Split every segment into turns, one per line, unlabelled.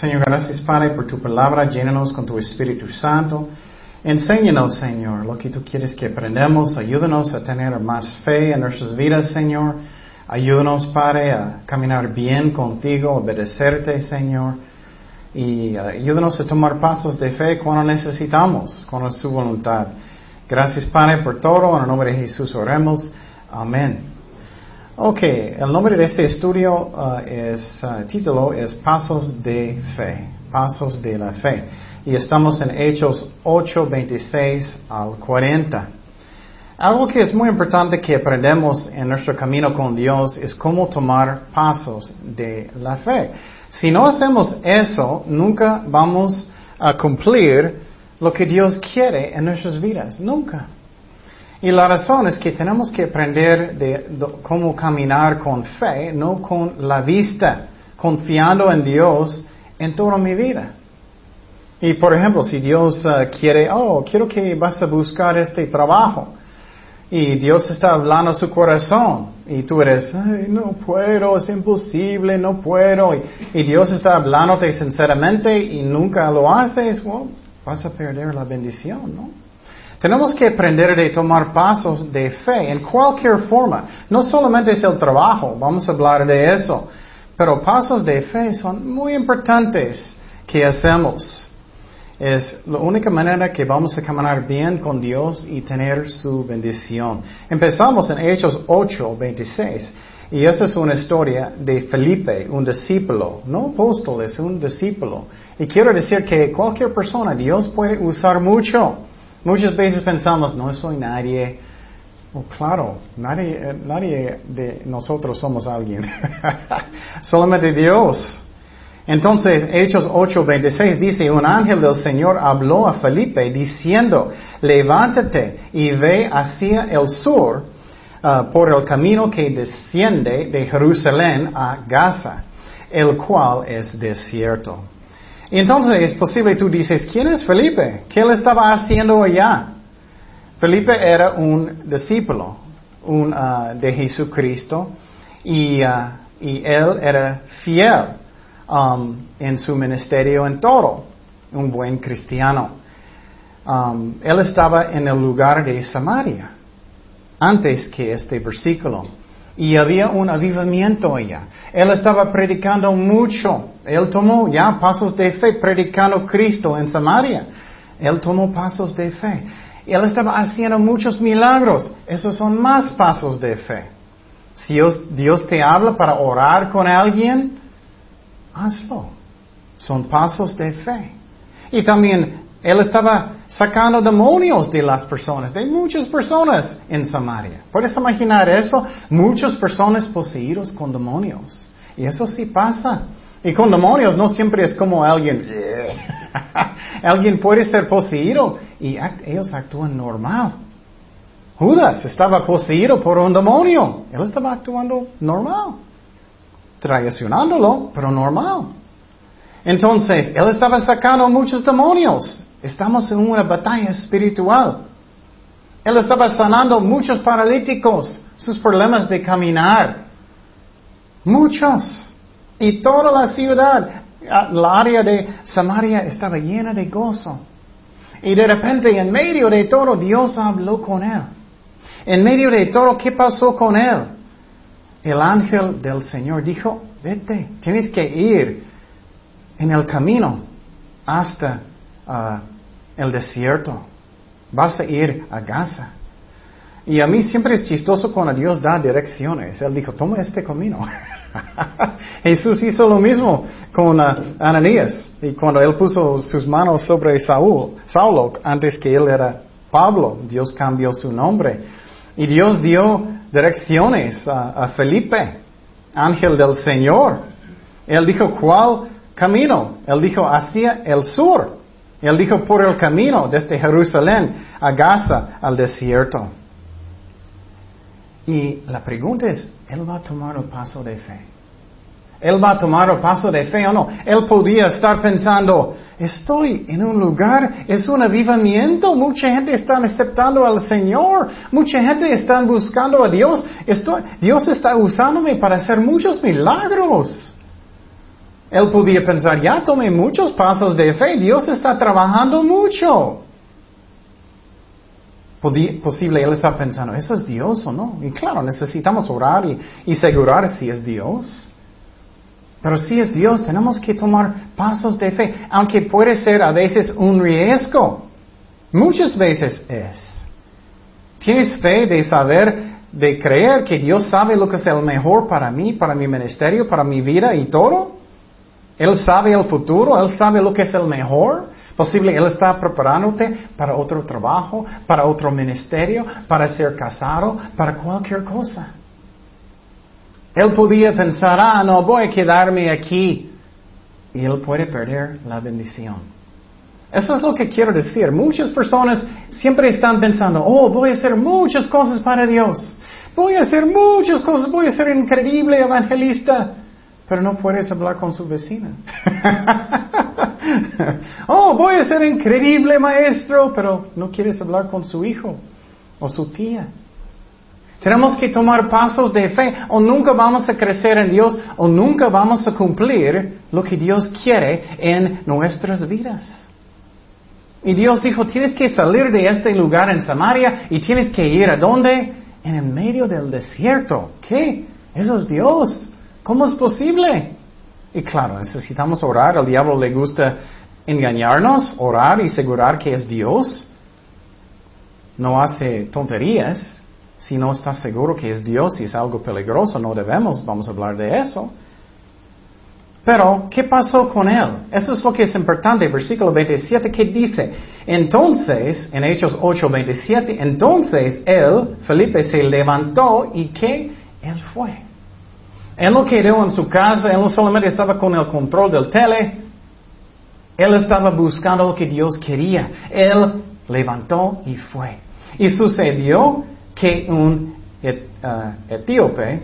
Señor, gracias Padre por tu palabra. Llénanos con tu Espíritu Santo. Enséñanos, Señor, lo que tú quieres que aprendamos. Ayúdanos a tener más fe en nuestras vidas, Señor. Ayúdanos, Padre, a caminar bien contigo, obedecerte, Señor. Y uh, ayúdanos a tomar pasos de fe cuando necesitamos, con su voluntad. Gracias, Padre, por todo. En el nombre de Jesús oremos. Amén. Ok, el nombre de este estudio uh, es, uh, título es Pasos de Fe. Pasos de la Fe. Y estamos en Hechos 8, 26 al 40. Algo que es muy importante que aprendemos en nuestro camino con Dios es cómo tomar pasos de la fe. Si no hacemos eso, nunca vamos a cumplir lo que Dios quiere en nuestras vidas. Nunca. Y la razón es que tenemos que aprender de, cómo caminar con fe, no con la vista, confiando en Dios en toda mi vida. Y por ejemplo, si Dios uh, quiere, oh, quiero que vas a buscar este trabajo, y Dios está hablando a su corazón y tú eres, no puedo, es imposible, no puedo. Y, Dios está hablándote sinceramente y nunca lo haces, vas a perder la bendición, ¿no? Tenemos que aprender de tomar pasos de fe en cualquier forma. No solamente es el trabajo, vamos a hablar de eso, pero pasos de fe son muy importantes que hacemos. Es la única manera que vamos a caminar bien con Dios y tener su bendición. Empezamos en Hechos 8, 26. Y esa es una historia de Felipe, un discípulo, no apóstol, es un discípulo. Y quiero decir que cualquier persona Dios puede usar mucho. Muchas veces pensamos, no soy nadie. Oh, claro, nadie, nadie de nosotros somos alguien. Solamente Dios. Entonces, Hechos 8:26 dice, un ángel del Señor habló a Felipe diciendo, levántate y ve hacia el sur uh, por el camino que desciende de Jerusalén a Gaza, el cual es desierto. Entonces es posible tú dices, ¿quién es Felipe? ¿Qué él estaba haciendo allá? Felipe era un discípulo un, uh, de Jesucristo y, uh, y él era fiel Um, en su ministerio en todo, un buen cristiano. Um, él estaba en el lugar de Samaria antes que este versículo. Y había un avivamiento allá. Él estaba predicando mucho. Él tomó ya pasos de fe predicando Cristo en Samaria. Él tomó pasos de fe. Él estaba haciendo muchos milagros. Esos son más pasos de fe. Si Dios, Dios te habla para orar con alguien, hazlo. Son pasos de fe. Y también él estaba sacando demonios de las personas, de muchas personas en Samaria. ¿Puedes imaginar eso? Muchas personas poseídos con demonios. Y eso sí pasa. Y con demonios no siempre es como alguien, alguien puede ser poseído y ellos actúan normal. Judas estaba poseído por un demonio. Él estaba actuando normal traicionándolo, pero normal. Entonces, él estaba sacando muchos demonios. Estamos en una batalla espiritual. Él estaba sanando muchos paralíticos, sus problemas de caminar. Muchos. Y toda la ciudad, la área de Samaria estaba llena de gozo. Y de repente, en medio de todo, Dios habló con él. En medio de todo, ¿qué pasó con él? el ángel del Señor dijo, vete, tienes que ir en el camino hasta uh, el desierto. Vas a ir a Gaza. Y a mí siempre es chistoso cuando Dios da direcciones. Él dijo, toma este camino. Jesús hizo lo mismo con uh, Ananías. Y cuando él puso sus manos sobre Saúl, Saulo, antes que él era Pablo, Dios cambió su nombre. Y Dios dio direcciones a, Felipe, ángel del Señor. Él dijo, ¿cuál camino? Él dijo, hacia el sur. Él dijo, por el camino desde Jerusalén a Gaza, al desierto. Y la pregunta es, ¿él va a tomar el paso de fe? Él va a tomar el paso de fe o no. Él podía estar pensando, estoy en un lugar, es un avivamiento, mucha gente está aceptando al Señor, mucha gente está buscando a Dios, Dios está usándome para hacer muchos milagros. Él podía pensar, ya tomé muchos pasos de fe, Dios está trabajando mucho. posible él está pensando, ¿eso es Dios o no? Y claro, necesitamos orar y, y asegurar si es Dios. Pero si es Dios, tenemos que tomar pasos de fe, aunque puede ser a veces un riesgo. Muchas veces es. ¿Tienes fe de saber, de creer que Dios sabe lo que es el mejor para mí, para mi ministerio, para mi vida y todo? Él sabe el futuro, Él sabe lo que es el mejor. Posible Él está preparándote para otro trabajo, para otro ministerio, para ser casado, para cualquier cosa. Él podía pensar, ah, no voy a quedarme aquí. Y Él puede perder la bendición. Eso es lo que quiero decir. Muchas personas siempre están pensando, oh, voy a hacer muchas cosas para Dios. Voy a hacer muchas cosas, voy a ser increíble evangelista pero no puedes hablar con su vecina. oh, voy a ser increíble maestro, pero no quieres hablar con su hijo o su tía. Tenemos que tomar pasos de fe o nunca vamos a crecer en Dios o nunca vamos a cumplir lo que Dios quiere en nuestras vidas. Y Dios dijo, tienes que salir de este lugar en Samaria y tienes que ir a dónde? En el medio del desierto. ¿Qué? Eso es Dios. ¿Cómo es posible? Y claro, necesitamos orar. Al diablo le gusta engañarnos, orar y asegurar que es Dios. No hace tonterías. Si no está seguro que es Dios y es algo peligroso, no debemos, vamos a hablar de eso. Pero, ¿qué pasó con él? Eso es lo que es importante. Versículo 27 ¿qué dice, entonces, en Hechos 8, 27, entonces él, Felipe, se levantó y que él fue. Él no quedó en su casa, él no solamente estaba con el control del tele, él estaba buscando lo que Dios quería. Él levantó y fue. Y sucedió que un uh, etíope,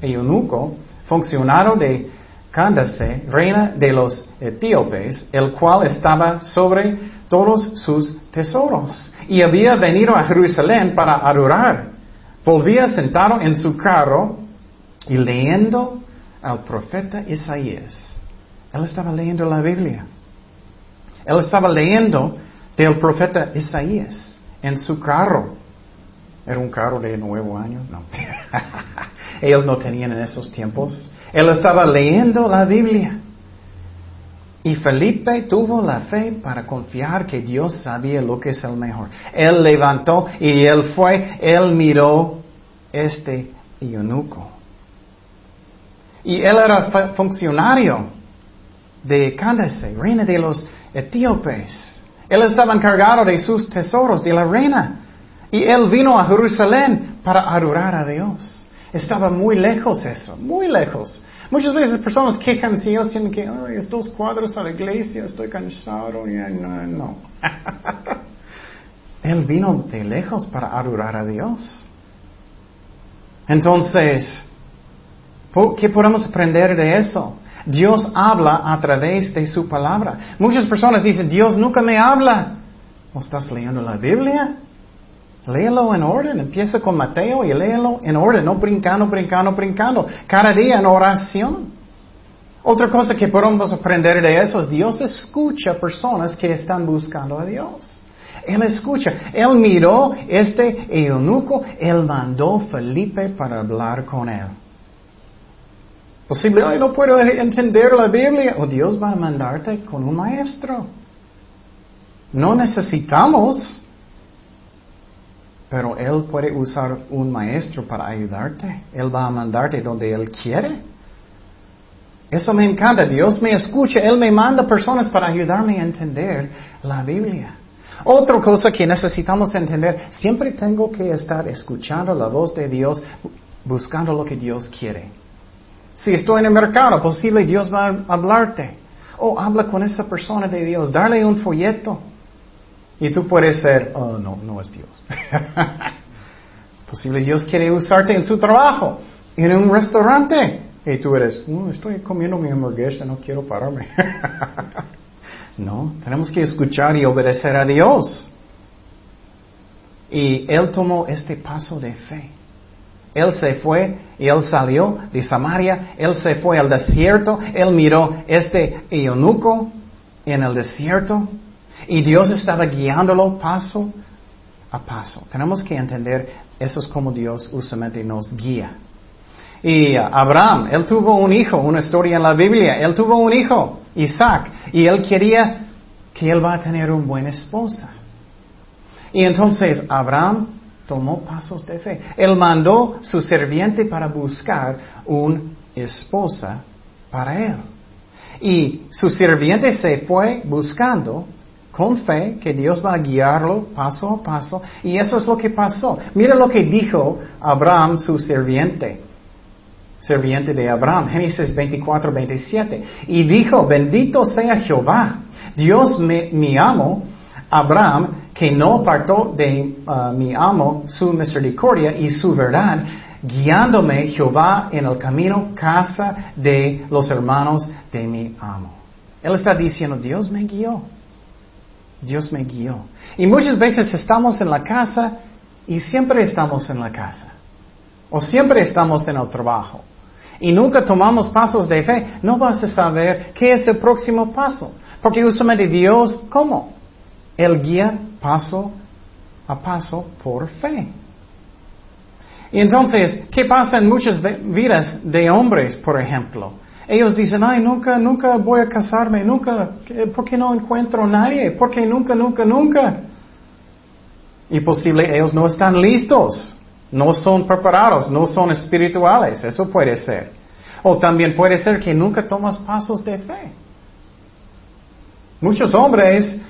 eunuco, funcionario de Candace, reina de los etíopes, el cual estaba sobre todos sus tesoros, y había venido a Jerusalén para adorar. Volvía sentado en su carro y leyendo al profeta Isaías. Él estaba leyendo la Biblia. Él estaba leyendo del profeta Isaías en su carro. Era un carro de nuevo año, no. Ellos no tenían en esos tiempos. Él estaba leyendo la Biblia. Y Felipe tuvo la fe para confiar que Dios sabía lo que es el mejor. Él levantó y él fue, él miró este eunuco. Y él era funcionario de Candace, reina de los etíopes. Él estaba encargado de sus tesoros, de la reina. Y él vino a Jerusalén para adorar a Dios. Estaba muy lejos eso, muy lejos. Muchas veces personas quejan si ellos tienen que, ay, estos cuadros a la iglesia, estoy cansado, y no, no. él vino de lejos para adorar a Dios. Entonces, ¿Qué podemos aprender de eso? Dios habla a través de su palabra. Muchas personas dicen, Dios nunca me habla. ¿O estás leyendo la Biblia? Léelo en orden. Empieza con Mateo y léelo en orden, no brincando, brincando, brincando. Cada día en oración. Otra cosa que podemos aprender de eso es Dios escucha personas que están buscando a Dios. Él escucha. Él miró este eunuco, él mandó a Felipe para hablar con él. Posible, ay, no puedo entender la Biblia. O oh, Dios va a mandarte con un maestro. No necesitamos, pero Él puede usar un maestro para ayudarte. Él va a mandarte donde Él quiere. Eso me encanta. Dios me escucha. Él me manda personas para ayudarme a entender la Biblia. Otra cosa que necesitamos entender, siempre tengo que estar escuchando la voz de Dios, buscando lo que Dios quiere. Si estoy en el mercado, posible Dios va a hablarte. O habla con esa persona de Dios, darle un folleto. Y tú puedes ser, oh, no, no es Dios. posible Dios quiere usarte en su trabajo, en un restaurante. Y tú eres, no, estoy comiendo mi hamburguesa, no quiero pararme. no, tenemos que escuchar y obedecer a Dios. Y él tomó este paso de fe. Él se fue y él salió de Samaria, él se fue al desierto, él miró este eunuco en el desierto y Dios estaba guiándolo paso a paso. Tenemos que entender eso es como Dios usualmente nos guía. Y Abraham, él tuvo un hijo, una historia en la Biblia, él tuvo un hijo, Isaac, y él quería que él va a tener una buena esposa. Y entonces Abraham tomó pasos de fe. Él mandó su serviente para buscar una esposa para él. Y su sirviente se fue buscando con fe que Dios va a guiarlo paso a paso. Y eso es lo que pasó. Mira lo que dijo Abraham, su sirviente. Sirviente de Abraham, Génesis 24, 27. Y dijo, bendito sea Jehová, Dios mi amo, Abraham, que no apartó de uh, mi amo su misericordia y su verdad, guiándome Jehová en el camino casa de los hermanos de mi amo. Él está diciendo, Dios me guió. Dios me guió. Y muchas veces estamos en la casa y siempre estamos en la casa. O siempre estamos en el trabajo. Y nunca tomamos pasos de fe. No vas a saber qué es el próximo paso. Porque usualmente Dios, ¿cómo? Él guía paso a paso por fe. Entonces, ¿qué pasa en muchas vidas de hombres, por ejemplo? Ellos dicen, ay, nunca, nunca voy a casarme, nunca, ¿por qué no encuentro a nadie? ¿Por qué nunca, nunca, nunca? Y posible ellos no están listos, no son preparados, no son espirituales, eso puede ser. O también puede ser que nunca tomas pasos de fe. Muchos hombres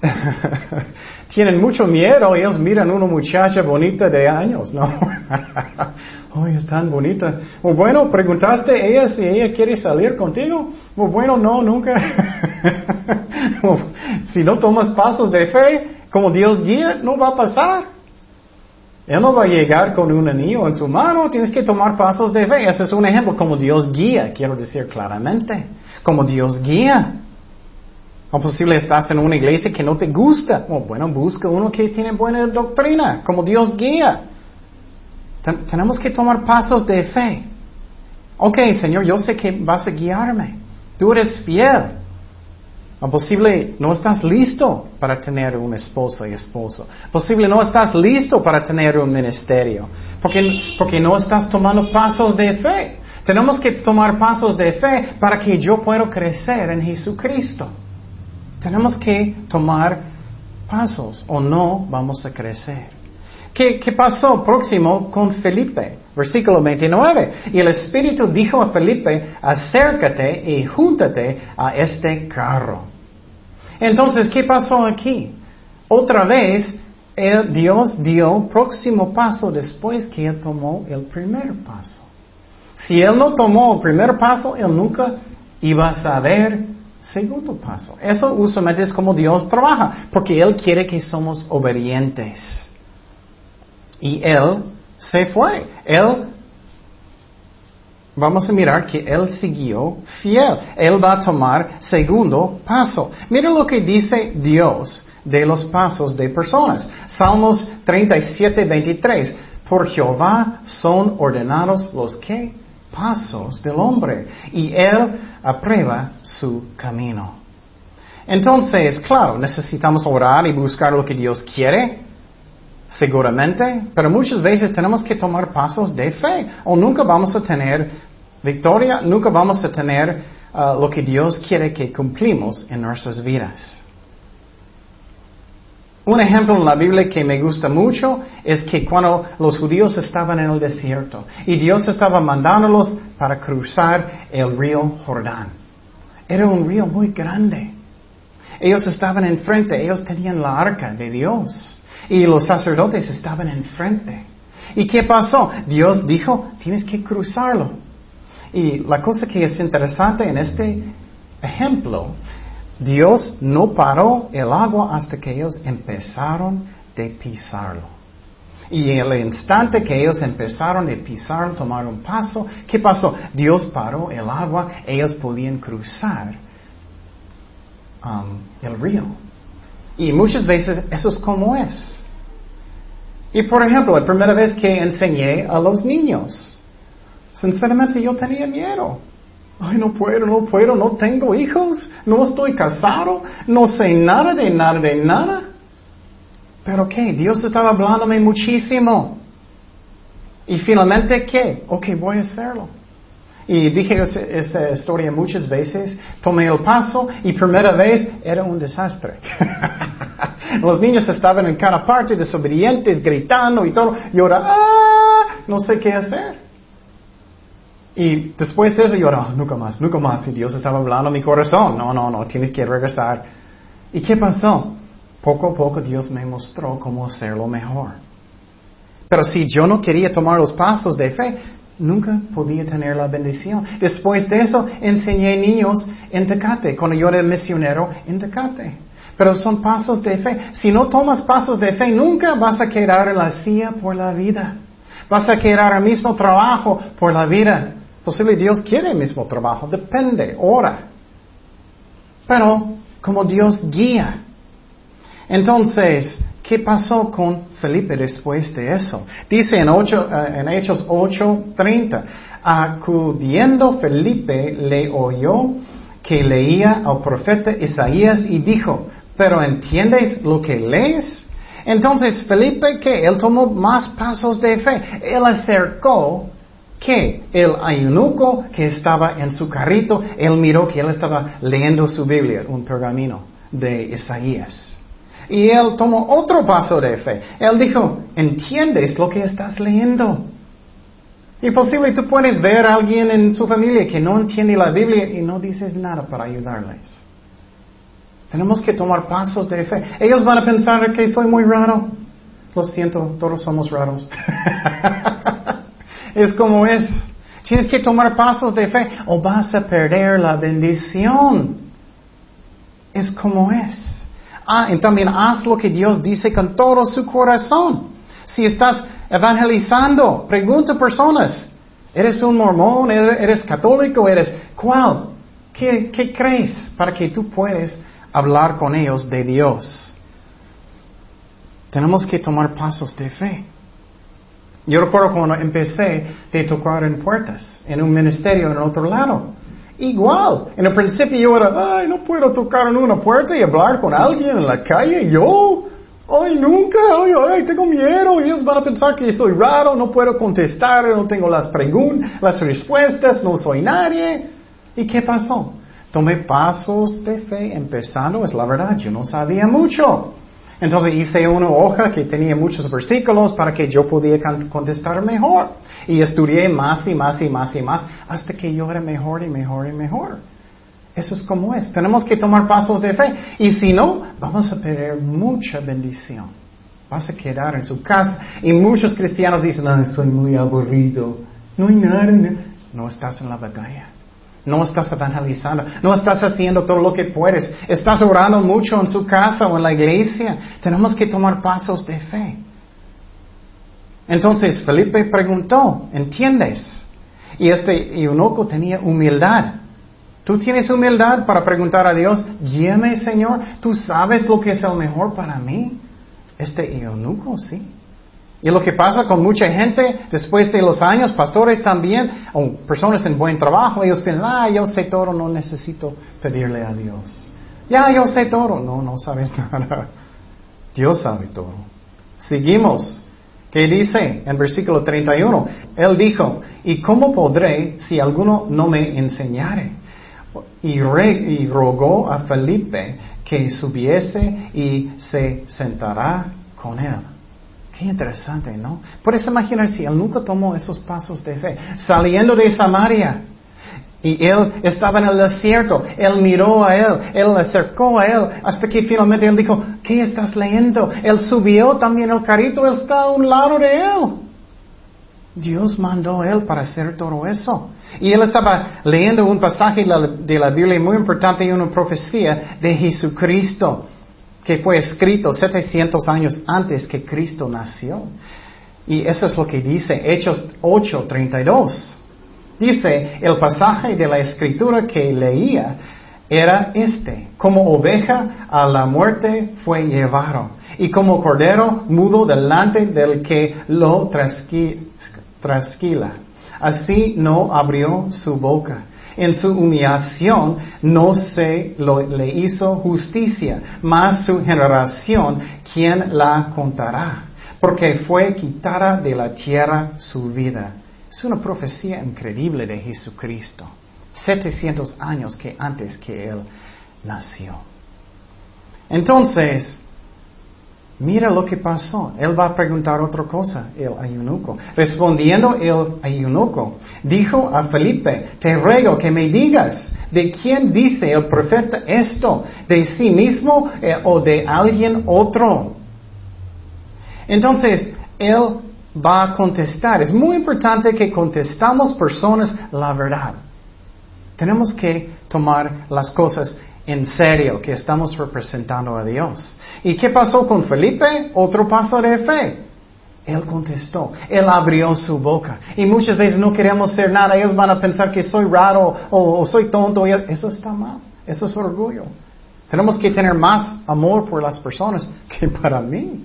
tienen mucho miedo ellos miran a una muchacha bonita de años, ¿no? Ay, es tan bonita. Bueno, preguntaste a ella si ella quiere salir contigo. Bueno, no, nunca. si no tomas pasos de fe, como Dios guía, no va a pasar. Él no va a llegar con un anillo en su mano, tienes que tomar pasos de fe. Ese es un ejemplo, como Dios guía, quiero decir claramente. Como Dios guía. O posible estás en una iglesia que no te gusta. O bueno, busca uno que tiene buena doctrina, como Dios guía. tenemos que tomar pasos de fe. Ok, Señor, yo sé que vas a guiarme. Tú eres fiel. O posible no estás listo para tener un esposo y esposo. Posible no estás listo para tener un ministerio. Porque, porque no estás tomando pasos de fe. Tenemos que tomar pasos de fe para que yo pueda crecer en Jesucristo. Tenemos que tomar pasos o no vamos a crecer. ¿Qué, pasó próximo con Felipe? Versículo 29. Y el Espíritu dijo a Felipe, acércate y júntate a este carro. Entonces, ¿qué pasó aquí? Otra vez, Dios dio próximo paso después que él tomó el primer paso. Si él no tomó el primer paso, él nunca iba a saber Segundo paso. Eso usualmente es como Dios trabaja, porque Él quiere que somos obedientes. Y Él se fue. Él, vamos a mirar que Él siguió fiel. Él va a tomar segundo paso. Mira lo que dice Dios de los pasos de personas. Salmos 37, 23. Por Jehová son ordenados los que pasos del hombre y Él aprueba su camino. Entonces, claro, necesitamos orar y buscar lo que Dios quiere, seguramente, pero muchas veces tenemos que tomar pasos de fe o nunca vamos a tener victoria, nunca vamos a tener uh, lo que Dios quiere que cumplimos en nuestras vidas. Un ejemplo en la Biblia que me gusta mucho es que cuando los judíos estaban en el desierto y Dios estaba mandándolos para cruzar el río Jordán. Era un río muy grande. Ellos estaban enfrente, ellos tenían la arca de Dios y los sacerdotes estaban enfrente. ¿Y qué pasó? Dios dijo, tienes que cruzarlo. Y la cosa que es interesante en este ejemplo Dios no paró el agua hasta que ellos empezaron de pisarlo. Y en el instante que ellos empezaron de pisar, tomar un paso, ¿qué pasó? Dios paró el agua, ellos podían cruzar um, el río. Y muchas veces eso es como es. Y por ejemplo, la primera vez que enseñé a los niños, sinceramente yo tenía miedo. Ay, no puedo, no puedo, no tengo hijos, no estoy casado, no sé nada de nada de nada. Pero ¿qué? Dios estaba hablándome muchísimo. Y finalmente, ¿qué? Ok, voy a hacerlo. Y dije esta historia muchas veces, tomé el paso y primera vez era un desastre. Los niños estaban en cada parte desobedientes, gritando y todo. Y ahora, ¡ah! No sé qué hacer. Y después de eso yo ah, nunca más, nunca más. Y Dios estaba hablando a mi corazón. No, no, no, tienes que regresar. ¿Y qué pasó? Poco a poco Dios me mostró cómo hacerlo mejor. Pero si yo no quería tomar los pasos de fe, nunca podía tener la bendición. Después de eso, enseñé niños en Tecate, cuando yo era misionero en Tecate. Pero son pasos de fe. Si no tomas pasos de fe, nunca vas a quedar en la silla por la vida. Vas a quedar al mismo trabajo por la vida. Posible Dios quiere el mismo trabajo, depende, ora. Pero como Dios guía. Entonces, ¿qué pasó con Felipe después de eso? Dice en, eh, en Hechos 8:30, acudiendo Felipe le oyó que leía al profeta Isaías y dijo, pero ¿entiendes lo que lees? Entonces Felipe que él tomó más pasos de fe, él acercó que el eunuco que estaba en su carrito, él miró que él estaba leyendo su Biblia, un pergamino de Isaías. Y él tomó otro paso de fe. Él dijo, ¿entiendes lo que estás leyendo? Y posible tú puedes ver a alguien en su familia que no entiende la Biblia y no dices nada para ayudarles. Tenemos que tomar pasos de fe. Ellos van a pensar que soy muy raro. Lo siento, todos somos raros. es como es. Tienes que tomar pasos de fe o vas a perder la bendición. Es como es. Ah, y también haz lo que Dios dice con todo su corazón. Si estás evangelizando, pregunta a personas. ¿Eres un mormón? ¿Eres católico? ¿Eres cuál? ¿Qué, ¿Qué crees? Para que tú puedas hablar con ellos de Dios. Tenemos que tomar pasos de fe. Yo recuerdo cuando empecé de tocar en puertas, en un ministerio en otro lado. Igual, en el principio yo era, ay, no puedo tocar en una puerta y hablar con alguien en la calle, yo, ay, nunca, ay, ay, tengo miedo, ellos van a pensar que soy raro, no puedo contestar, no tengo las preguntas, las respuestas, no soy nadie. ¿Y qué pasó? Tomé pasos de fe empezando, es la verdad, yo no sabía mucho. Entonces hice una hoja que tenía muchos versículos para que yo pudiera contestar mejor. Y estudié más y más y más y más hasta que yo era mejor y mejor y mejor. Eso es como es. Tenemos que tomar pasos de fe. Y si no, vamos a perder mucha bendición. Vas a quedar en su casa. Y muchos cristianos dicen, no, soy muy aburrido. No hay nada. No estás en la batalla. No estás evangelizando, no estás haciendo todo lo que puedes, estás orando mucho en su casa o en la iglesia. Tenemos que tomar pasos de fe. Entonces Felipe preguntó, ¿entiendes? Y este eunuco tenía humildad. ¿Tú tienes humildad para preguntar a Dios, guíame Señor, tú sabes lo que es el mejor para mí? Este eunuco sí. Y lo que pasa con mucha gente después de los años, pastores también, o personas en buen trabajo, ellos piensan, ah, yo sé todo, no necesito pedirle a Dios. Ya, yo sé todo. No, no sabes nada. Dios sabe todo. Seguimos. ¿Qué dice en versículo 31? Él dijo, ¿y cómo podré si alguno no me enseñare? Y, rogó a Felipe que subiese y se sentará con él. Qué interesante, ¿no? Puedes imaginar si él nunca tomó esos pasos de fe. Saliendo de Samaria. Y él estaba en el desierto. Él miró a él. Él acercó a él. Hasta que finalmente él dijo, ¿qué estás leyendo? Él subió también el carrito. Él está a un lado de él. Dios mandó a él para hacer todo eso. Y él estaba leyendo un pasaje de la Biblia muy importante y una profecía de Jesucristo que fue escrito 700 años antes que Cristo nació. Y eso es lo que dice Hechos 8:32. Dice, el pasaje de la escritura que leía era este, como oveja a la muerte fue llevado, y como cordero mudo delante del que lo trasquila. Así no abrió su boca. En su humillación no se le hizo justicia, mas su generación, ¿quién la contará? Porque fue quitada de la tierra su vida. Es una profecía increíble de Jesucristo. 700 años que antes que Él nació. Entonces, mira lo que pasó. Él va a preguntar otra cosa, el ayunuco. Respondiendo el ayunuco, dijo a Felipe, te ruego que me digas, ¿de quién dice el profeta esto? ¿De sí mismo eh, o de alguien otro? Entonces, él va a contestar. Es muy importante que contestamos personas la verdad. Tenemos que tomar las cosas en serio, que estamos representando a Dios. ¿Y qué pasó con Felipe? Otro paso de fe. Él contestó, él abrió su boca. Y muchas veces no queremos ser nada, ellos van a pensar que soy raro o, soy tonto. Eso está mal, eso es orgullo. Tenemos que tener más amor por las personas que para mí.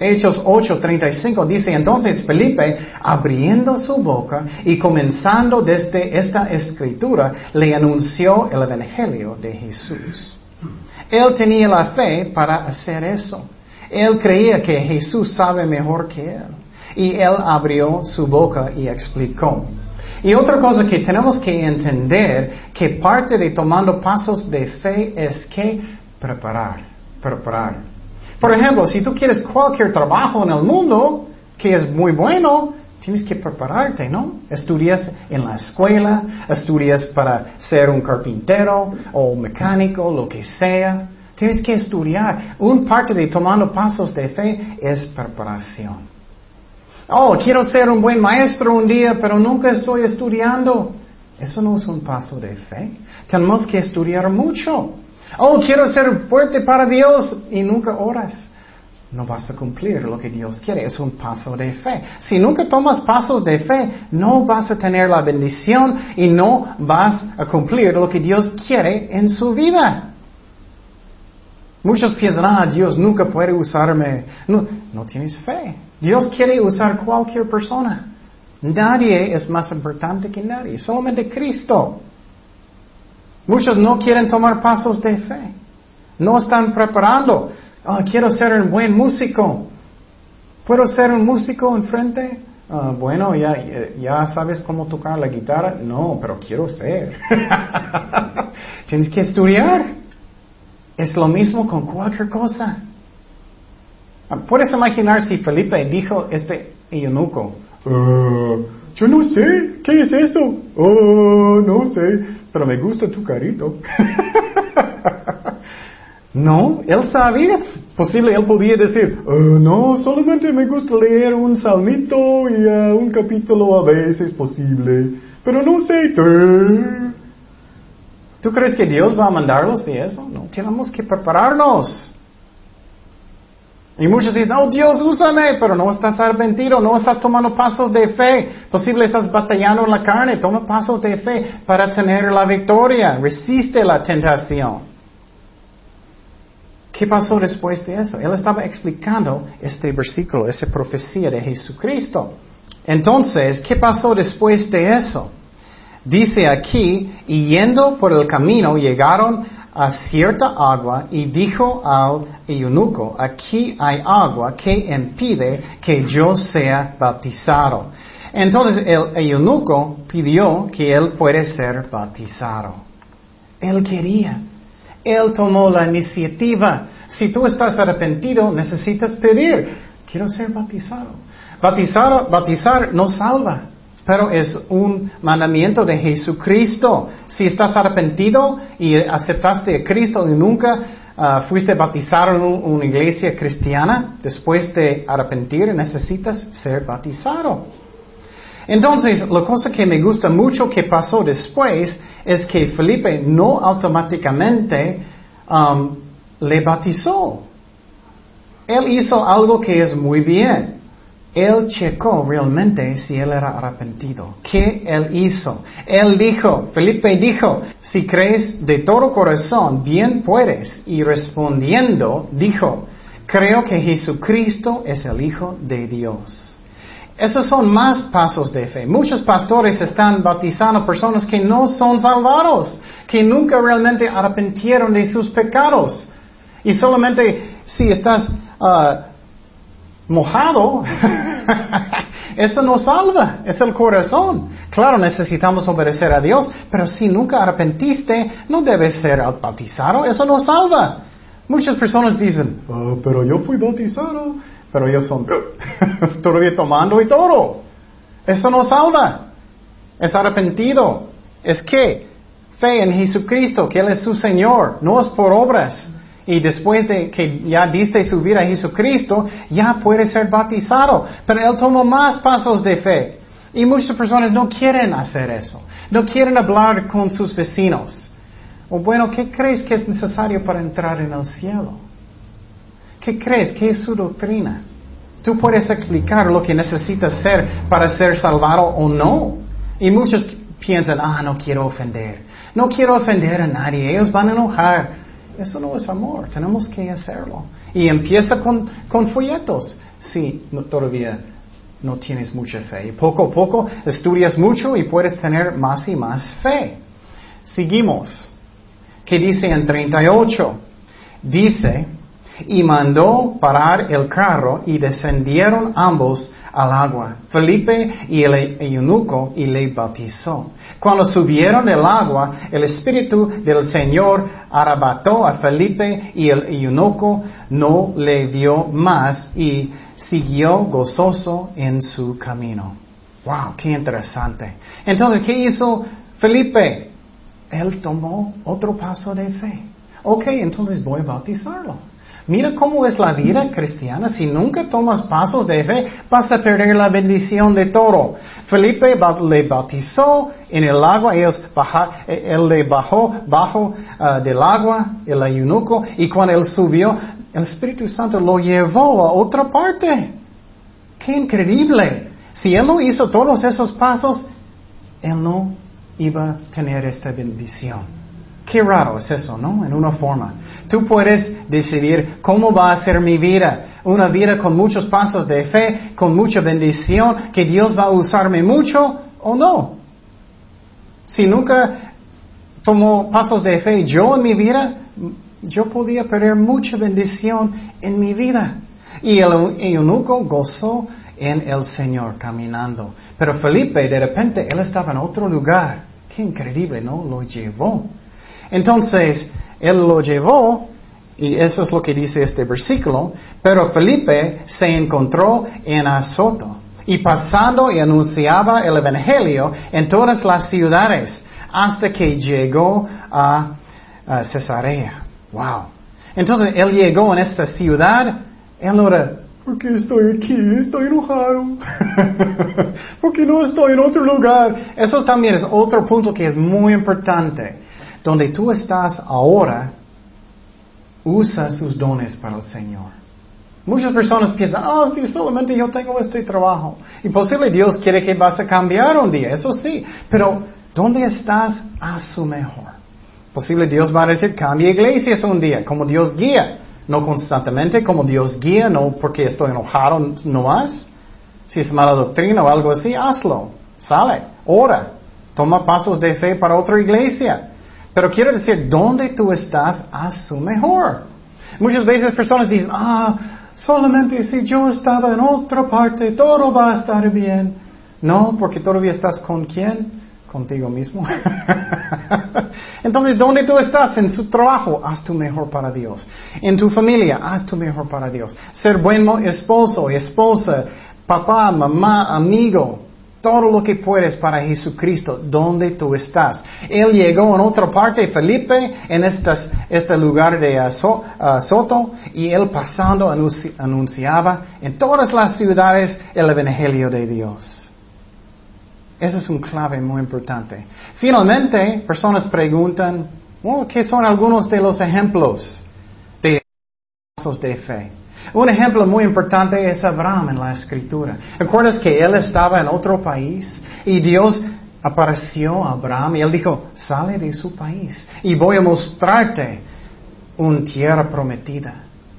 Hechos 8:35 dice entonces Felipe, abriendo su boca y comenzando desde esta escritura, le anunció el Evangelio de Jesús. Él tenía la fe para hacer eso. Él creía que Jesús sabe mejor que él. Y él abrió su boca y explicó. Y otra cosa que tenemos que entender, que parte de tomando pasos de fe es que preparar, preparar. Por ejemplo, si tú quieres cualquier trabajo en el mundo, que es muy bueno, tienes que prepararte, ¿no? Estudias en la escuela, estudias para ser un carpintero o mecánico, lo que sea. Tienes que estudiar. Un parte de tomando pasos de fe es preparación. Oh, quiero ser un buen maestro un día, pero nunca estoy estudiando. Eso no es un paso de fe. Tenemos que estudiar mucho. Oh, quiero ser fuerte para Dios y nunca oras. No vas a cumplir lo que Dios quiere. Es un paso de fe. Si nunca tomas pasos de fe, no vas a tener la bendición y no vas a cumplir lo que Dios quiere en su vida. Muchos piensan, ah, Dios nunca puede usarme. No, no tienes fe. Dios quiere usar cualquier persona. Nadie es más importante que nadie, solamente Cristo. Muchos no quieren tomar pasos de fe. No están preparando. Ah, quiero ser un buen músico. ¿Puedo ser un músico enfrente? Ah, bueno, ya, ya sabes cómo tocar la guitarra. No, pero quiero ser. Tienes que estudiar. Es lo mismo con cualquier cosa. Ah, Puedes imaginar si Felipe dijo este eunuco, yo no sé, ¿qué es eso? Oh, no sé pero me gusta tu carito. no, él sabía. Posible, él podía decir, oh, no, solamente me gusta leer un salmito y uh, un capítulo a veces posible. Pero no sé, ¿tú crees que Dios va a mandarlos y eso? No, tenemos que prepararnos. Y muchos dicen, oh Dios, úsame, pero no estás arrepentido, no estás tomando pasos de fe. Posible estás batallando en la carne, toma pasos de fe para tener la victoria. Resiste la tentación. ¿Qué pasó después de eso? Él estaba explicando este versículo, esta profecía de Jesucristo. Entonces, ¿qué pasó después de eso? Dice aquí, y yendo por el camino llegaron a cierta agua y dijo al eunuco, aquí hay agua que impide que yo sea bautizado. Entonces el eunuco pidió que él puede ser bautizado. Él quería. Él tomó la iniciativa. Si tú estás arrepentido, necesitas pedir, quiero ser bautizado. Bautizar, bautizar no salva pero es un mandamiento de Jesucristo. Si estás arrepentido y aceptaste a Cristo y nunca ah, fuiste bautizado en una iglesia cristiana, después de arrepentir necesitas ser bautizado. Entonces, la cosa que me gusta mucho que pasó después es que Felipe no automáticamente um, le bautizó. Él hizo algo que es muy bien. Él checó realmente si él era arrepentido. ¿Qué él hizo? Él dijo, Felipe dijo, si crees de todo corazón, bien puedes. Y respondiendo, dijo, Creo que Jesucristo es el Hijo de Dios. Esos son más pasos de fe. Muchos pastores están bautizando personas que no son salvados, que nunca realmente arrepintieron de sus pecados. Y solamente si estás ah, mojado, eso no salva, es el corazón. Claro, necesitamos obedecer a Dios, pero si nunca arrepentiste, no debes ser bautizado, eso no salva. Muchas personas dicen, oh, pero yo fui bautizado pero ellos son todavía tomando y todo. Eso no salva. Es arrepentido. Es que fe en Jesucristo, que Él es su Señor, no es por obras. Y después de que ya diste su vida a Jesucristo, ya puede ser bautizado. Pero Él tomó más pasos de fe. Y muchas personas no quieren hacer eso. No quieren hablar con sus vecinos. O bueno, ¿qué crees que es necesario para entrar en el cielo? ¿Qué crees? ¿Qué es su doctrina? Tú puedes explicar lo que necesitas ser para ser salvado o no. Y muchos piensan, ah, no quiero ofender. No quiero ofender a nadie. Ellos van a enojar. Eso no es amor. Tenemos que hacerlo. Y empieza con, folletos. Si todavía no tienes mucha fe. Y poco a poco estudias mucho y puedes tener más y más fe. Seguimos. ¿Qué dice en 38? Dice, y mandó parar el carro y descendieron ambos al agua, Felipe y el eunuco, y le bautizó. Cuando subieron del agua, el Espíritu del Señor arrebató a Felipe y el eunuco no le dio más y siguió gozoso en su camino. Wow, qué interesante. Entonces, ¿qué hizo Felipe? Él tomó otro paso de fe. Ok, entonces voy a bautizarlo. Mira cómo es la vida cristiana. Si nunca tomas pasos de fe, vas a perder la bendición de todo. Felipe le bautizó en el agua, él, le bajó bajo ah, del agua, el eunuco, y cuando él subió, el Espíritu Santo lo llevó a otra parte. ¡Qué increíble! Si él no hizo todos esos pasos, él no iba a tener esta bendición. Qué raro es eso, ¿no? En una forma. Tú puedes decidir cómo va a ser mi vida. Una vida con muchos pasos de fe, con mucha bendición, que Dios va a usarme mucho o no. Si nunca tomo pasos de fe yo en mi vida, yo podía perder mucha bendición en mi vida. Y el eunuco gozó en el Señor caminando. Pero Felipe, de repente, él estaba en otro lugar. Qué increíble, ¿no? Lo llevó. Entonces, él lo llevó, y eso es lo que dice este versículo, pero Felipe se encontró en Azoto y pasando y anunciaba el Evangelio en todas las ciudades hasta que llegó a, Cesarea. Wow. Entonces él llegó en esta ciudad, él no era, ¿por qué estoy aquí? Estoy enojado. ¿Por qué no estoy en otro lugar? Eso también es otro punto que es muy importante donde tú estás ahora, usa sus dones para el Señor. Muchas personas piensan, oh, solamente yo tengo este trabajo. Y posible Dios quiere que vas a cambiar un día, eso sí. Pero, ¿dónde estás a su mejor? Posible Dios va a decir, cambia iglesias un día, como Dios guía. No constantemente, como Dios guía, no porque estoy enojado no más. Si es mala doctrina o algo así, hazlo. Sale, ora. Toma pasos de fe para otra iglesia. Pero quiero decir, ¿dónde tú estás a su mejor? Muchas veces personas dicen, ah, solamente si yo estaba en otra parte, todo va a estar bien. No, porque todavía estás con quién? Contigo mismo. Entonces, ¿dónde tú estás? En su trabajo, haz tu mejor para Dios. En tu familia, haz tu mejor para Dios. Ser buen esposo, esposa, papá, mamá, amigo, todo lo que puedes para Jesucristo, donde tú estás. Él llegó en otra parte, Felipe, en este lugar de Soto, y él pasando anunciaba en todas las ciudades el Evangelio de Dios. Ese es un clave muy importante. Finalmente, personas preguntan, oh, ¿qué son algunos de los ejemplos de pasos de fe? Un ejemplo muy importante es Abraham en la escritura. ¿Recuerdas que él estaba en otro país y Dios apareció a Abraham y él dijo, sale de su país y voy a mostrarte una tierra prometida.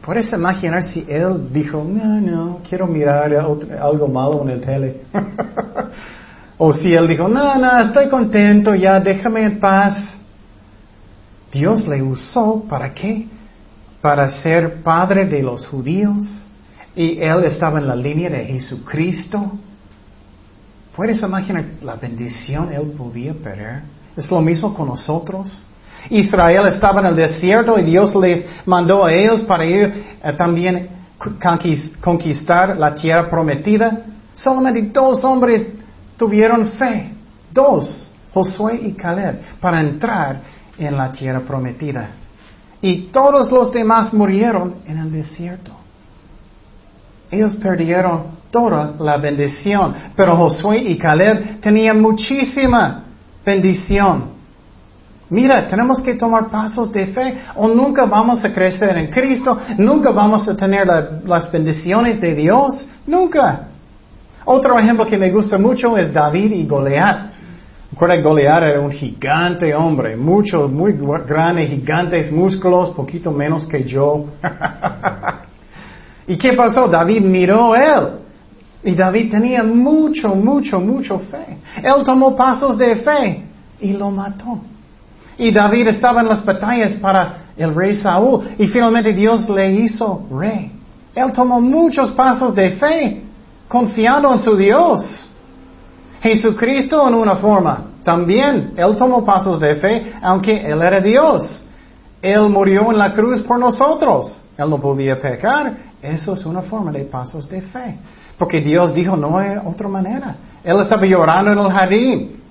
¿Puedes imaginar si él dijo, no, no, quiero mirar algo malo en el tele? o si él dijo, no, no, estoy contento, ya déjame en paz. Dios le usó para qué? Para ser padre de los judíos. Y él estaba en la línea de Jesucristo. ¿Puedes imaginar la bendición él podía perder? Es lo mismo con nosotros. Israel estaba en el desierto y Dios les mandó a ellos para ir eh, también conquistar la tierra prometida. Solamente dos hombres tuvieron fe, dos, Josué y Caleb, para entrar en la tierra prometida. Y todos los demás murieron en el desierto. Ellos perdieron toda la bendición, pero Josué y Caleb tenían muchísima bendición. Mira, tenemos que tomar pasos de fe o nunca vamos a crecer en Cristo, nunca vamos a tener las bendiciones de Dios, nunca. Otro ejemplo que me gusta mucho es David y Goliat. Recuerda, Goliat era un gigante hombre, mucho, muy grande, gigantes músculos, poquito menos que yo. ¿Y qué pasó? David miró a él. Y David tenía mucho, mucho, mucho fe. Él tomó pasos de fe y lo mató. Y David estaba en las batallas para el rey Saúl y finalmente Dios le hizo rey. Él tomó muchos pasos de fe, confiando en su Dios. Jesucristo en una forma, también Él tomó pasos de fe, aunque Él era Dios. Él murió en la cruz por nosotros. Él no podía pecar. Eso es una forma de pasos de fe. Porque Dios dijo, no hay otra manera. Él estaba llorando en el jardín.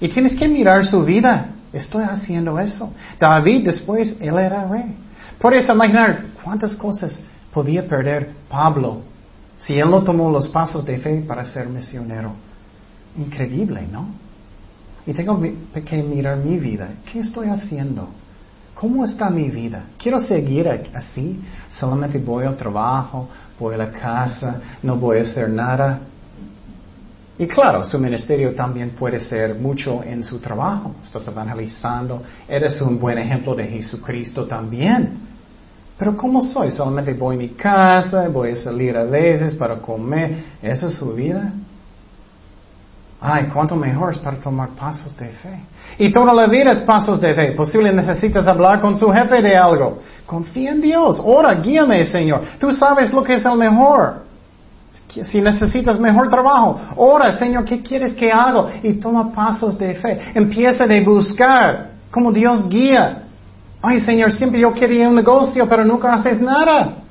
Y tienes que mirar su vida. Estoy haciendo eso. David después, él era rey. Puedes imaginar cuántas cosas podía perder Pablo si él no tomó los pasos de fe para ser misionero. Increíble, ¿no? Y tengo que mirar mi vida. ¿Qué estoy haciendo? ¿Cómo está mi vida? ¿Quiero seguir así? ¿Solamente voy al trabajo, voy a la casa, no voy a hacer nada? Y claro, su ministerio también puede ser mucho en su trabajo. Estás evangelizando. Eres un buen ejemplo de Jesucristo también. Pero ¿cómo soy? Solamente voy a mi casa, voy a salir a veces para comer. ¿Esa es su vida? Ay, cuánto mejor es para tomar pasos de fe. Y toda la vida es pasos de fe. Posible necesitas hablar con su jefe de algo. Confía en Dios. Ora, guíame, Señor. Tú sabes lo que es el mejor. Si necesitas mejor trabajo, ora, Señor, ¿qué quieres que haga? Y toma pasos de fe. Empieza de buscar como Dios guía. Ay, Señor, siempre yo quería un negocio, pero nunca haces nada.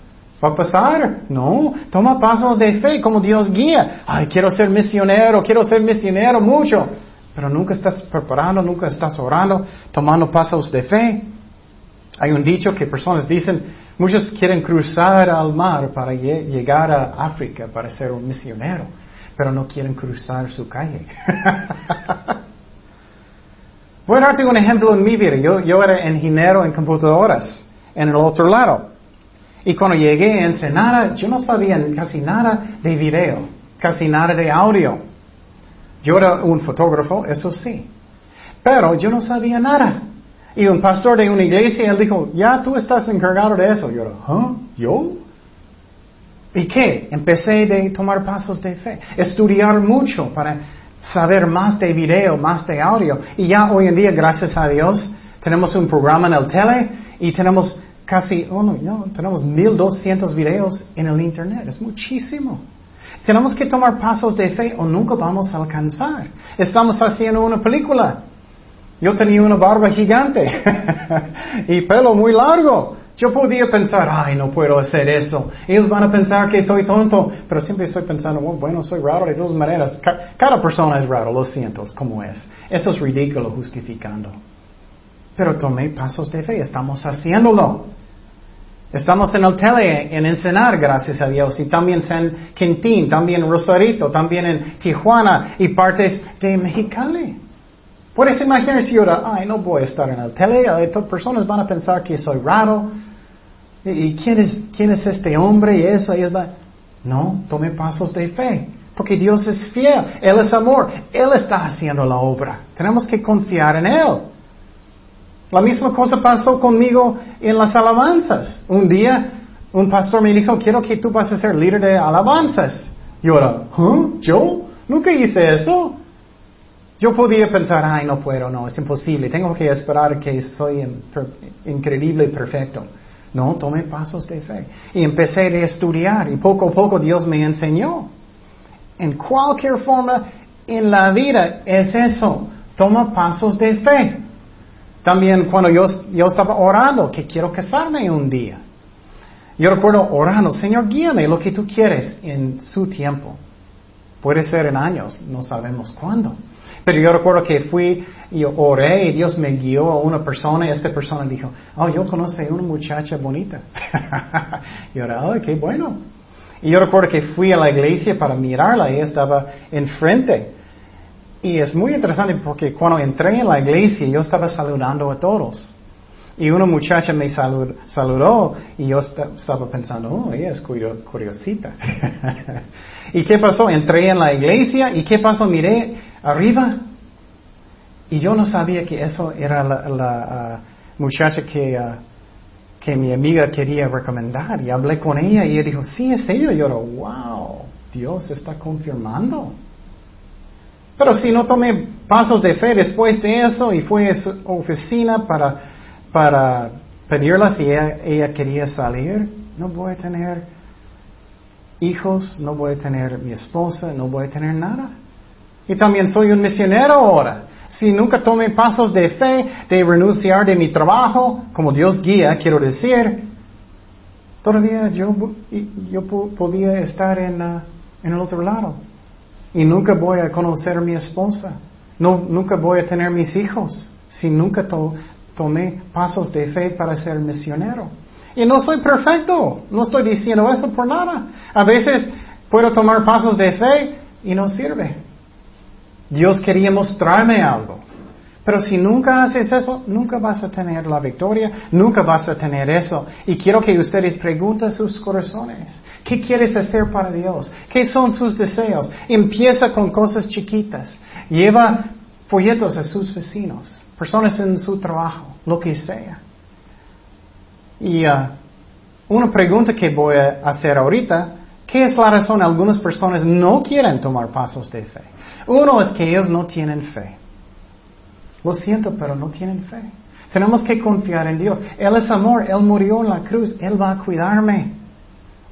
¿Va a pasar? No. Toma pasos de fe como Dios guía. Ay, quiero ser misionero, quiero ser misionero mucho. Pero nunca estás preparando, nunca estás orando, tomando pasos de fe. Hay un dicho que personas dicen, Muchos quieren cruzar al mar para llegar a África para ser un misionero, pero no quieren cruzar su calle. Voy a darte un ejemplo en mi vida. Yo, yo era ingeniero en computadoras en el otro lado. Y cuando llegué a Ensenada, yo no sabía casi nada de video, casi nada de audio. Yo era un fotógrafo, eso sí. Pero yo no sabía nada. Y un pastor de una iglesia, él dijo, ya tú estás encargado de eso. Yo, ¿huh? ¿Yo? ¿Y qué? Empecé de tomar pasos de fe, estudiar mucho para saber más de video, más de audio. Y ya hoy en día, gracias a Dios, tenemos un programa en el tele y tenemos casi, oh no, tenemos 1200 videos en el internet. Es muchísimo. Tenemos que tomar pasos de fe o nunca vamos a alcanzar. Estamos haciendo una película. Yo tenía una barba gigante y pelo muy largo. Yo podía pensar, ay, no puedo hacer eso. Ellos van a pensar que soy tonto, pero siempre estoy pensando, bueno, soy raro de todas maneras. Cada persona es raro, lo siento, como es. Eso es ridículo justificando. Pero tomé pasos de fe, estamos haciéndolo. Estamos en el tele, en Ensenar, gracias a Dios, y también San Quintín, también Rosarito, también en Tijuana y partes de Mexicali. Puedes imaginar si ahora, ay, no voy a estar en el tele, estas personas van a pensar que soy raro. ¿Y quién es, quién es este hombre? Y eso, y eso. No, tome pasos de fe. Porque Dios es fiel, Él es amor, Él está haciendo la obra. Tenemos que confiar en Él. La misma cosa pasó conmigo en las alabanzas. Un día Un pastor me dijo, quiero que tú vas a ser líder de alabanzas. Y ahora, ¿huh? ¿Yo? Nunca hice eso. Yo podía pensar, ay, no puedo, no, es imposible, tengo que esperar que soy increíble y perfecto. No, tomé pasos de fe. Y empecé a estudiar y poco a poco Dios me enseñó. En cualquier forma, en la vida es eso. Toma pasos de fe. También cuando yo, estaba orando, que quiero casarme un día. Yo recuerdo orando, Señor, guíame lo que tú quieres en su tiempo. Puede ser en años, no sabemos cuándo. Pero yo recuerdo que fui y oré y Dios me guió a una persona y esta persona dijo, oh, yo conozco a una muchacha bonita. y yo oh, qué bueno. Y yo recuerdo que fui a la iglesia para mirarla y estaba enfrente. Y es muy interesante porque cuando entré en la iglesia yo estaba saludando a todos. Y una muchacha me saludó y yo estaba pensando, oh, ella es curiosita. ¿Y qué pasó? Entré en la iglesia y ¿qué pasó? Miré arriba y yo no sabía que eso era la, uh, muchacha que, uh, que mi amiga quería recomendar. Y hablé con ella y ella dijo, sí, es ella. Y yo, wow, Dios está confirmando. Pero si no tomé pasos de fe después de eso y fui a su oficina para para pedirla si ella, quería salir, no voy a tener hijos, no voy a tener mi esposa, no voy a tener nada. Y también soy un misionero ahora. Si nunca tomé pasos de fe, de renunciar de mi trabajo, como Dios guía, quiero decir, todavía yo, yo podía estar en, uh, en el otro lado. Y nunca voy a conocer a mi esposa. No, nunca voy a tener mis hijos. Si nunca to, tomé pasos de fe para ser misionero. Y no soy perfecto, no estoy diciendo eso por nada. A veces puedo tomar pasos de fe y no sirve. Dios quería mostrarme algo. Pero si nunca haces eso, nunca vas a tener la victoria, nunca vas a tener eso. Y quiero que ustedes pregunten sus corazones. ¿Qué quieres hacer para Dios? ¿Qué son sus deseos? Empieza con cosas chiquitas. Lleva folletos a sus vecinos personas en su trabajo, lo que sea. Y uh, una pregunta que voy a hacer ahorita, ¿qué es la razón algunas personas no quieren tomar pasos de fe? Uno es que ellos no tienen fe. Lo siento, pero no tienen fe. Tenemos que confiar en Dios. Él es amor, Él murió en la cruz, Él va a cuidarme.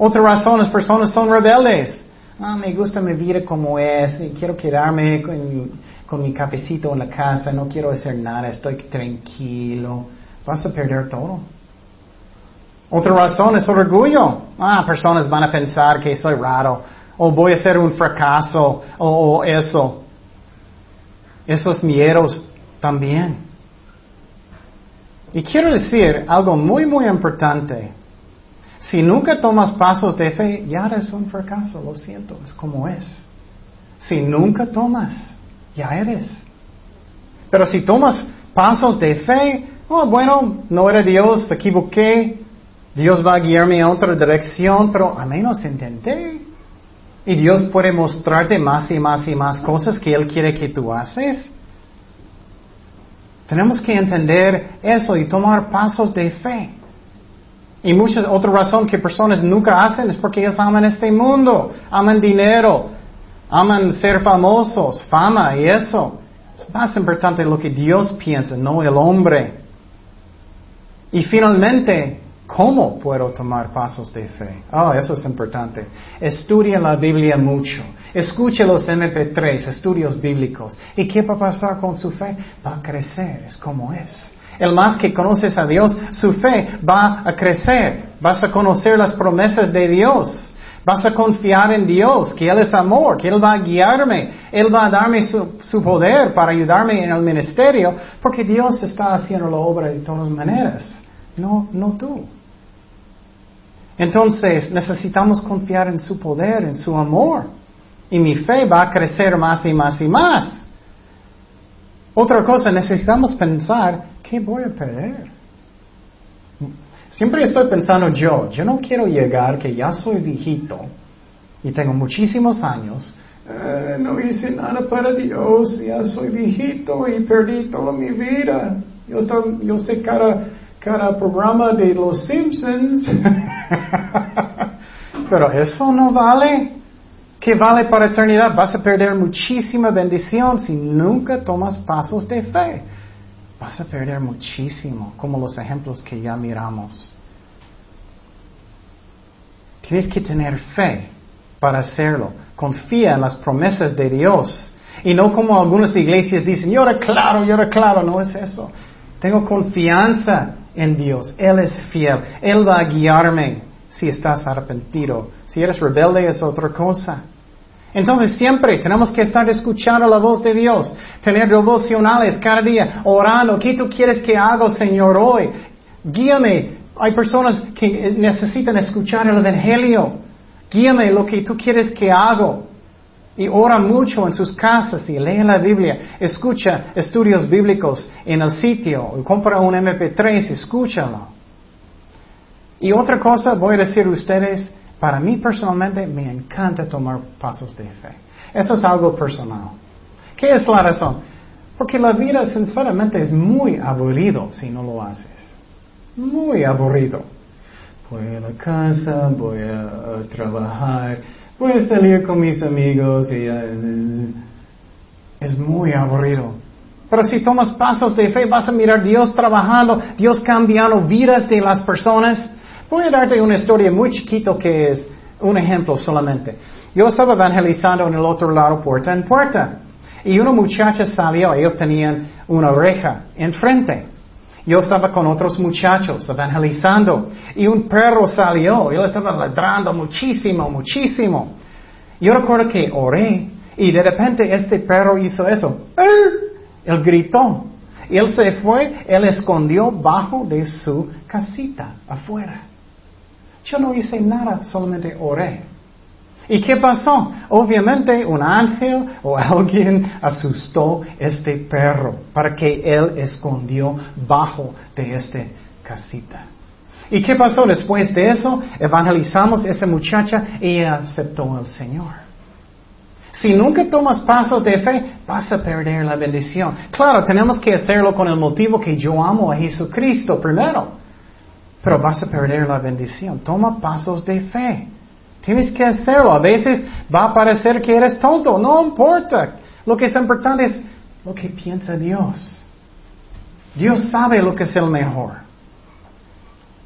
Otra razón es personas son rebeldes. Ah, me gusta mi vida como es y quiero quedarme con con mi cafecito en la casa, no quiero hacer nada, estoy tranquilo, vas a perder todo. Otra razón es orgullo. Ah, personas van a pensar que soy raro, o voy a ser un fracaso, o, eso. Esos miedos también. Y quiero decir algo muy, muy importante. Si nunca tomas pasos de fe, ya eres un fracaso, lo siento, es como es. Si nunca tomas, ya eres. Pero si tomas pasos de fe, oh, bueno, no era Dios, equivoqué, Dios va a guiarme a otra dirección, pero al menos intenté. Y Dios puede mostrarte más y más y más cosas que Él quiere que tú haces. Tenemos que entender eso y tomar pasos de fe. Y muchas otras razones que personas nunca hacen es porque ellos aman este mundo, aman dinero, Aman ser famosos, fama y eso. Es más importante lo que Dios piensa, no el hombre. Y finalmente, ¿cómo puedo tomar pasos de fe? Oh, eso es importante. Estudia la Biblia mucho. Escuche los MP3, estudios bíblicos. ¿Y qué va a pasar con su fe? Va a crecer, es como es. El más que conoces a Dios, su fe va a crecer. Vas a conocer las promesas de Dios. Vas a confiar en Dios, que Él es amor, que Él va a guiarme, Él va a darme su, poder para ayudarme en el ministerio, porque Dios está haciendo la obra de todas maneras, no, no tú. Entonces necesitamos confiar en su poder, en su amor, y mi fe va a crecer más y más y más. Otra cosa, necesitamos pensar, ¿qué voy a perder? Siempre estoy pensando yo, yo no quiero llegar que ya soy viejito y tengo muchísimos años, eh, no hice nada para Dios, ya soy viejito y perdí toda mi vida. Yo, yo sé cada, cada programa de los Simpsons. Pero eso no vale. ¿Qué vale para eternidad? Vas a perder muchísima bendición si nunca tomas pasos de fe. Vas a perder muchísimo, como los ejemplos que ya miramos. Tienes que tener fe para hacerlo. Confía en las promesas de Dios. Y no como algunas iglesias dicen, yo claro, yo era claro. No es eso. Tengo confianza en Dios. Él es fiel. Él va a guiarme si estás arrepentido. Si eres rebelde es otra cosa. Entonces siempre tenemos que estar escuchando la voz de Dios, tener devocionales cada día, orando, ¿qué tú quieres que haga, Señor, hoy? Guíame. Hay personas que necesitan escuchar el Evangelio. Guíame lo que tú quieres que haga. Y ora mucho en sus casas y lee la Biblia. Escucha estudios bíblicos en el sitio. Compra un MP3, escúchalo. Y otra cosa voy a decir a ustedes, para mí personalmente me encanta tomar pasos de fe. Eso es algo personal. ¿Qué es la razón? Porque la vida sinceramente es muy aburrido si no lo haces. Muy aburrido. Voy a la casa, voy a, trabajar, voy a salir con mis amigos y uh, es muy aburrido. Pero si tomas pasos de fe, vas a mirar Dios trabajando, Dios cambiando vidas de las personas. Voy a darte una historia muy chiquito que es un ejemplo solamente. Yo estaba evangelizando en el otro lado, puerta en puerta. Y una muchacha salió, ellos tenían una oreja enfrente. Yo estaba con otros muchachos evangelizando y un perro salió, él estaba ladrando muchísimo, muchísimo. Yo recuerdo que oré y de repente este perro hizo eso. Él gritó. Él se fue, él escondió bajo de su casita afuera. Yo no hice nada, solamente oré. ¿Y qué pasó? Obviamente un ángel o alguien asustó este perro para que él escondió bajo de esta casita. ¿Y qué pasó después de eso? Evangelizamos a esa muchacha y ella aceptó al Señor. Si nunca tomas pasos de fe, vas a perder la bendición. Claro, tenemos que hacerlo con el motivo que yo amo a Jesucristo primero pero vas a perder la bendición. Toma pasos de fe. Tienes que hacerlo. A veces va a parecer que eres tonto. No importa. Lo que es importante es lo que piensa Dios. Dios sabe lo que es el mejor.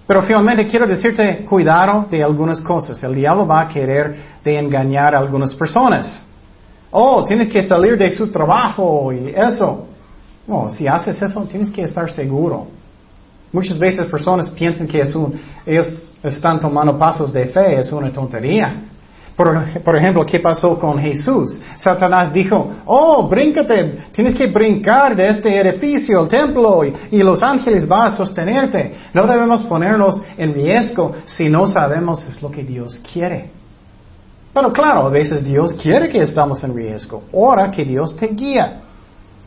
Pero finalmente quiero decirte, cuidado de algunas cosas. El diablo va a querer engañar a algunas personas. Oh, tienes que salir de su trabajo y eso. No, si haces eso, tienes que estar seguro. Muchas veces personas piensan que es un, ellos están tomando pasos de fe, es una tontería. Por, ejemplo, ¿qué pasó con Jesús? Satanás dijo, oh, bríncate, tienes que brincar de este edificio, el templo, y, y, los ángeles van a sostenerte. No debemos ponernos en riesgo si no sabemos es lo que Dios quiere. Pero claro, a veces Dios quiere que estamos en riesgo. Ora que Dios te guía.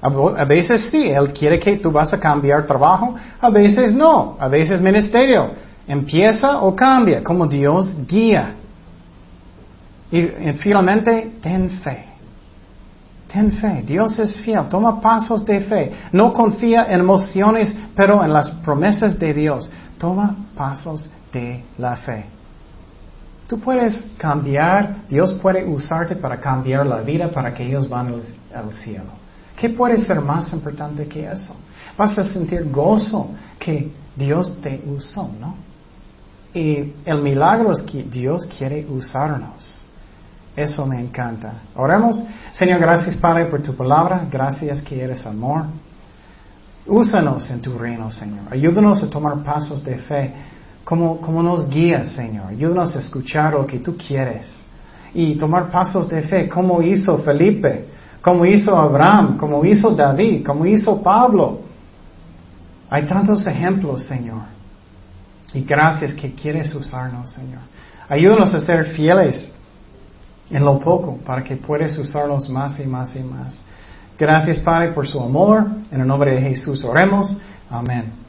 A veces sí, Él quiere que tú vas a cambiar trabajo, a veces no, a veces ministerio. Empieza o cambia, como Dios guía. Y, finalmente, ten fe. Ten fe, Dios es fiel, toma pasos de fe. No confía en emociones, pero en las promesas de Dios. Toma pasos de la fe. Tú puedes cambiar, Dios puede usarte para cambiar la vida para que ellos van al cielo. ¿Qué puede ser más importante que eso? Vas a sentir gozo que Dios te usó, ¿no? Y el milagro es que Dios quiere usarnos. Eso me encanta. Oremos. Señor, gracias Padre por tu palabra. Gracias que eres amor. Úsanos en tu reino, Señor. Ayúdanos a tomar pasos de fe como, como nos guías, Señor. Ayúdanos a escuchar lo que tú quieres. Y tomar pasos de fe como hizo Felipe como hizo Abraham, como hizo David, como hizo Pablo. Hay tantos ejemplos, Señor. Y gracias que quieres usarnos, Señor. Ayúdanos a ser fieles en lo poco para que puedas usarnos más y más y más. Gracias, Padre, por su amor. En el nombre de Jesús oremos. Amén.